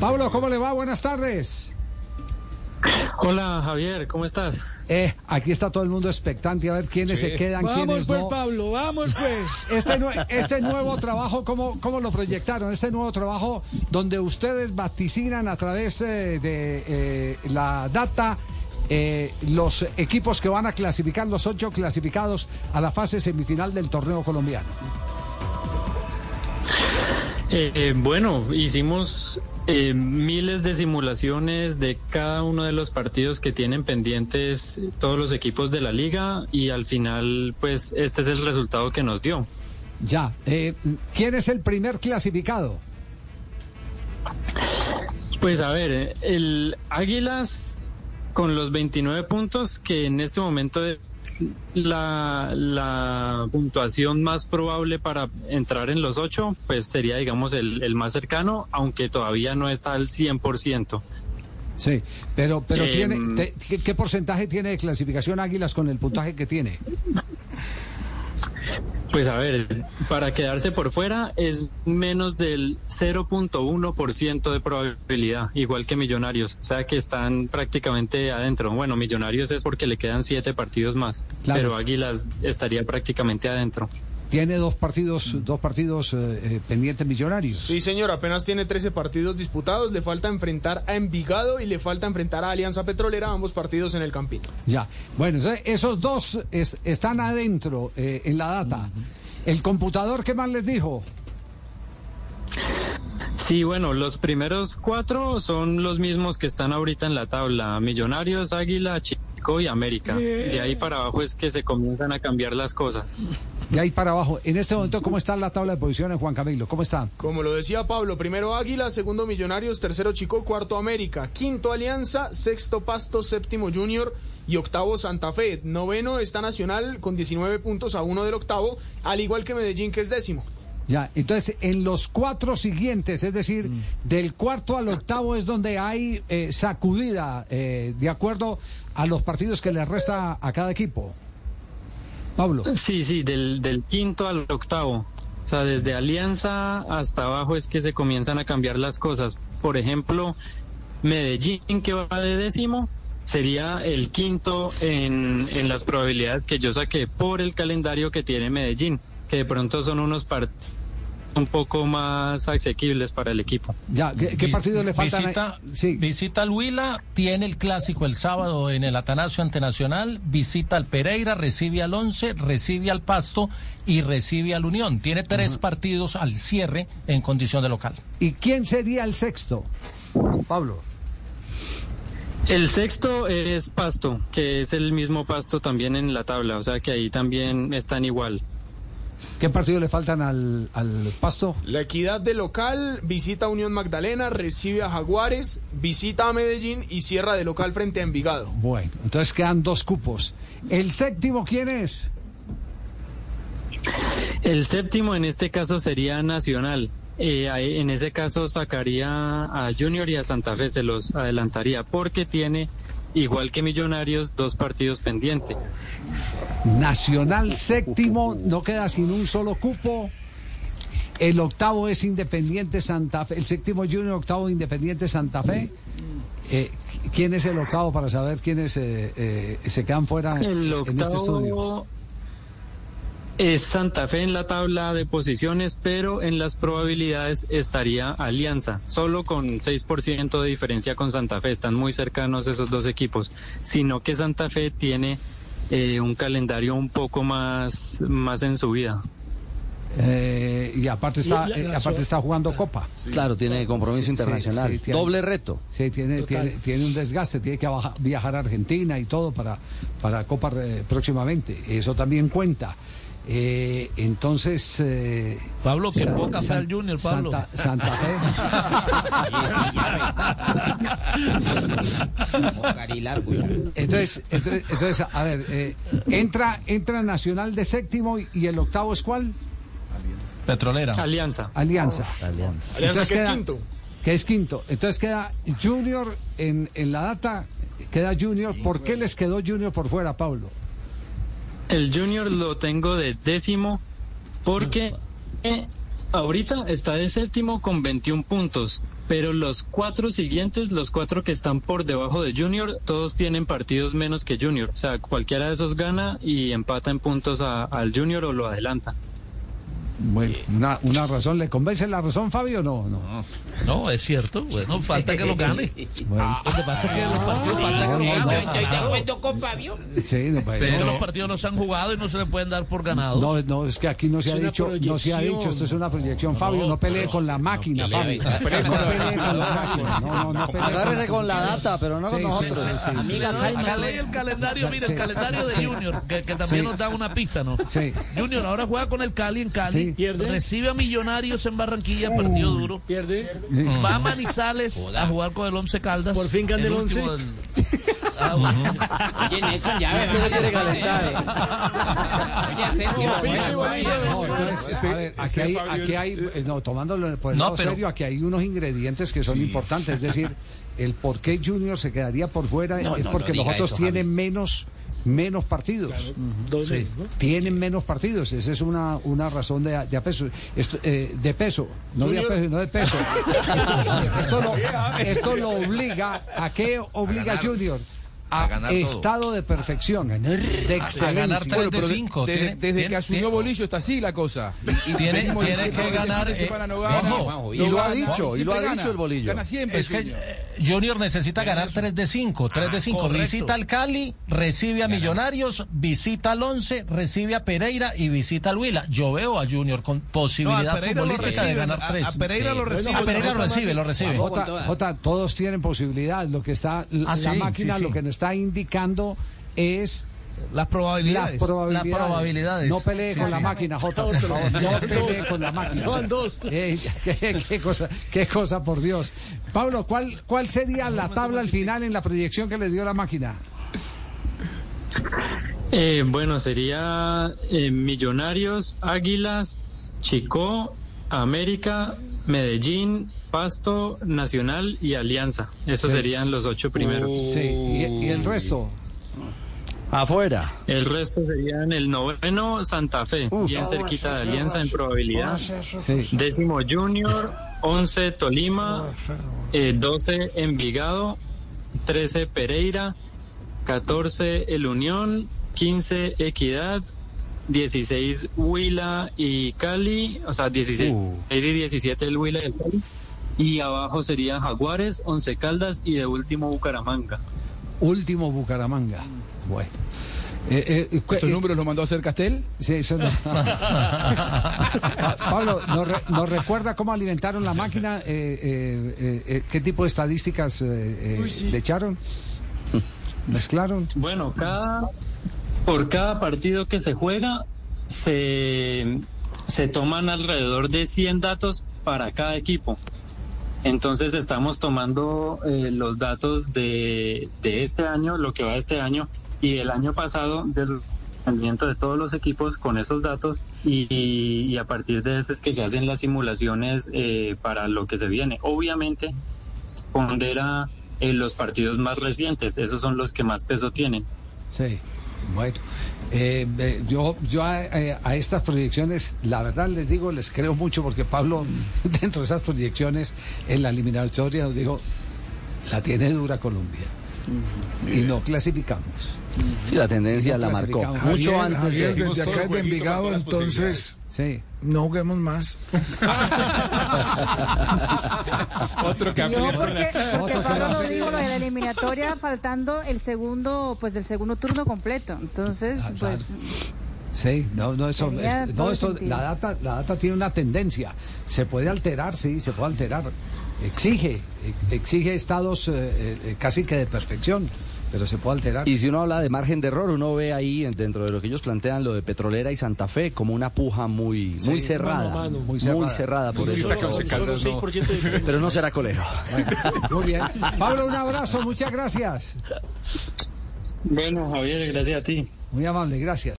Pablo, ¿cómo le va? Buenas tardes. Hola Javier, ¿cómo estás? Eh, aquí está todo el mundo expectante a ver quiénes se quedan, vamos quiénes pues, no. Pablo, vamos pues. Este, nue- este nuevo trabajo, ¿cómo, ¿cómo lo proyectaron? Este nuevo trabajo donde ustedes vaticinan a través eh, de eh, la data eh, los equipos que van a clasificar, los ocho clasificados a la fase semifinal del torneo colombiano. Eh, eh, bueno, hicimos eh, miles de simulaciones de cada uno de los partidos que tienen pendientes todos los equipos de la liga y al final, pues este es el resultado que nos dio. Ya, eh, ¿quién es el primer clasificado? Pues a ver, eh, el Águilas con los 29 puntos, que en este momento es la, la puntuación más probable para entrar en los ocho, pues sería, digamos, el, el más cercano, aunque todavía no está al 100%. Sí, pero, pero Em. tiene, te- ¿qué, qué porcentaje tiene de clasificación Águilas con el puntaje que tiene? Pues a ver, para quedarse por fuera es menos del 0.1% de probabilidad, igual que Millonarios, o sea que están prácticamente adentro. Bueno, Millonarios es porque le quedan siete partidos más, Claro. pero Águilas estaría prácticamente adentro. Tiene dos partidos, dos partidos eh, eh, pendientes millonarios. Sí, señor, apenas tiene 13 partidos disputados, le falta enfrentar a Envigado y le falta enfrentar a Alianza Petrolera, ambos partidos en el Campito. Ya. Bueno, entonces, esos dos es- están adentro eh, en la data. ¿El computador qué más les dijo? Sí, bueno, los primeros cuatro son los mismos que están ahorita en la tabla, Millonarios, Águila, Chico y América. De ahí para abajo es que se comienzan a cambiar las cosas. De ahí para abajo. En este momento, ¿cómo está la tabla de posiciones, Juan Camilo? ¿Cómo está? Como lo decía Pablo, primero Águila, segundo Millonarios, tercero Chico, cuarto América, quinto Alianza, sexto Pasto, séptimo Junior y octavo Santa Fe. Noveno está Nacional con 19 puntos a uno del octavo, al igual que Medellín que es décimo. Ya, entonces en los cuatro siguientes, es decir, del cuarto al octavo es donde hay eh, sacudida eh, de acuerdo a los partidos que le resta a cada equipo. Pablo. Sí, sí, del, quinto al octavo. O sea, desde Alianza hasta abajo es que se comienzan a cambiar las cosas. Por ejemplo, Medellín, que va de décimo, sería el quinto en, en las probabilidades que yo saqué por el calendario que tiene Medellín, que de pronto son unos partidos un poco más asequibles para el equipo. Ya, ¿qué, qué partidos le faltan? Visita, Sí. visita al Huila, tiene el clásico el sábado en el Atanasio Antenacional, visita al Pereira, recibe al Once, recibe al Pasto y recibe al Unión. Tiene tres partidos al cierre en condición de local. ¿Y quién sería el sexto? Pablo. El sexto es Pasto, que es el mismo Pasto también en la tabla, o sea que ahí también están igual. ¿Qué partidos le faltan al, al Pasto? La equidad de local visita a Unión Magdalena, recibe a Jaguares, visita a Medellín y cierra de local frente a Envigado. Bueno, entonces quedan dos cupos. ¿El séptimo quién es? El séptimo en este caso sería Nacional. Eh, en ese caso sacaría a Junior y a Santa Fe, se los adelantaría, porque tiene, igual que Millonarios, dos partidos pendientes. Nacional séptimo, no queda sin un solo cupo. El octavo es Independiente Santa Fe. El séptimo Junior, octavo Independiente Santa Fe. Eh, ¿Quién es el octavo para saber quiénes eh, eh, se quedan fuera en, este estudio? Es Santa Fe en la tabla de posiciones, pero en las probabilidades estaría Alianza, solo con 6% de diferencia con Santa Fe. Están muy cercanos esos dos equipos, sino que Santa Fe tiene eh, un calendario un poco más, más en su vida. Eh, y aparte está, eh, la- aparte está jugando Copa. Claro, tiene compromiso Sí, internacional. sí, tiene- Doble reto. Sí, tiene, tiene, tiene un desgaste, tiene que viajar a Argentina y todo para, para Copa eh, próximamente. Eso también cuenta. Eh, entonces. eh, Pablo, que San- poca San- Junior, Pablo. Santa, Santa Fe. entonces, entonces, entonces, a ver, eh, entra, entra Nacional de séptimo y, y el octavo es cuál? Petrolera. Alianza. Alianza. Alianza Entonces que es queda- quinto. Que es quinto. Entonces queda Junior en, en la data, queda Junior. ¿Por qué les quedó Junior por fuera, Pablo? El Junior lo tengo de décimo porque eh, Ahorita está de séptimo con 21 puntos, pero los cuatro siguientes, los cuatro que están por debajo de Junior, todos tienen partidos menos que Junior. O sea, cualquiera de esos gana y empata en puntos a- al Junior o lo adelanta. Bueno, una, una razón, ¿le convence la razón, Fabio? No, no. No, es cierto. Bueno, falta que lo gane. Bueno, Lo que pasa es que los partidos falta que lo no, gane. Estoy de acuerdo con Fabio. sí, no, pues, Pero los partidos no se han jugado y no se le pueden dar por ganados. No, no, es que aquí no se ha dicho, no se ha dicho, esto es una proyección. Fabio, no pelee con la máquina, Fabio. No pelee con la máquina. No, no, no pelee Agárrese con la data, pero no con nosotros. Amiga, lee el calendario, mire, el calendario de Junior, que, también nos da una pista, ¿no? Junior ahora juega con el Cali en Cali, Sí. Pierde. recibe a Millonarios en Barranquilla, partido duro. Pierde. Va a Manizales a jugar con el Once Caldas. Por fin gana el último Once. del- Ah, bueno. Oye, Nelson, ya ves. Usted no quiere calentar. Oye, Asensio, No, entonces, a ver, aquí hay, aquí hay, eh, no, tomándolo por el No, lado pero- serio, aquí hay unos ingredientes que son importantes. Es decir, el por qué Junior se quedaría por fuera No, es no, porque no los otros eso, tienen Javi. menos menos partidos. Tienen menos partidos. Esa es una, una razón de, de peso. Esto, eh, de peso, no de peso, no de peso. Esto, esto lo, esto lo obliga a qué obliga Junior a, estado de perfección, de A ganar excelencia. 3 de 5. Desde, desde que asumió Bolillo está así la cosa. Y- y Tiene- tiene que ganar, eh, no gana, ojo, y lo ha gana, dicho, y lo ha dicho el Bolillo. Gana siempre. Es que Junior. eh, Junior necesita ganar 3 de 5, 3 de 5. correcto. Visita al Cali, recibe a Millonarios, visita al Once, recibe a Pereira y visita al Huila. Yo veo a Junior con No, posibilidad futbolística de ganar a- 3. a Pereira lo reciben. A Pereira lo recibe, lo recibe. Jota, todos tienen posibilidad. Lo que está, la Ah, máquina lo que nos está indicando es Las las probabilidades. probabilidades. Las probabilidades. No pelee Sí, con sí. la máquina, Jota, por favor. No pelee con la máquina. Van dos. Eh, qué, qué cosa, qué cosa, por Dios. Pablo, ¿cuál, ¿cuál sería la tabla al final en la proyección que le dio la máquina? Eh, bueno, sería eh, Millonarios, Águilas, Chicó, América, Medellín, Pasto, Nacional y Alianza. Esos serían los ocho primeros. Sí, y, y el resto. Afuera. El resto serían el noveno Santa Fe, bien cerquita de Alianza en probabilidad. Sí. Décimo Junior, 11 Tolima, eh, 12 Envigado, 13 Pereira, 14 El Unión, 15 Equidad, 16 Huila y Cali, o sea, 16 y 17 el Huila y el Cali. Y abajo serían Jaguares, 11 Caldas y de último Bucaramanga. Último Bucaramanga. Bueno. Eh, eh, cu- ¿Estos eh, números los mandó a hacer Castel? Sí, eso no. Pa- Pablo, ¿nos, re- nos recuerda cómo alimentaron la máquina? Eh, eh, eh, eh, ¿Qué tipo de estadísticas eh, eh, le echaron? ¿Mezclaron? Bueno, cada, por cada partido que se juega, se, se toman alrededor de 100 datos para cada equipo. Entonces estamos tomando eh, los datos de, de este año, lo que va este año y el año pasado del rendimiento de todos los equipos con esos datos y, y a partir de eso es que se hacen las simulaciones eh, para lo que se viene. Obviamente, pondera eh, los partidos más recientes, esos son los que más peso tienen. Sí, bueno. Eh, eh, yo yo a, eh, a estas proyecciones, la verdad les digo, les creo mucho porque Pablo, dentro de esas proyecciones, en la eliminatoria, os digo, la tiene dura Colombia. Y no clasificamos. Sí, la tendencia No la marcó. Mucho Javier, antes Javier, de... desde acá desde Envigado, entonces Sí. no juguemos más. Otro que No, porque, porque Otro que Pablo lo dijo, lo de la eliminatoria, faltando el segundo, pues el segundo turno completo. Entonces, Ah, pues, Sí, no, no, eso, es- no, eso, la data, la data tiene una tendencia. Se puede alterar, sí, se puede alterar. Exige, ex- exige estados eh, eh, casi que de perfección, pero se puede alterar. Y si uno habla de margen de error, uno ve ahí en- dentro de lo que ellos plantean lo de Petrolera y Santa Fe como una puja muy, muy cerrada. mano a mano. Muy Muy cerrada. por Sí, eso. Solo no. 6% de diferencia. Pero no será colero. Bueno, muy bien. Pablo, un abrazo, muchas gracias. Bueno, Javier, gracias a ti. Muy amable, gracias.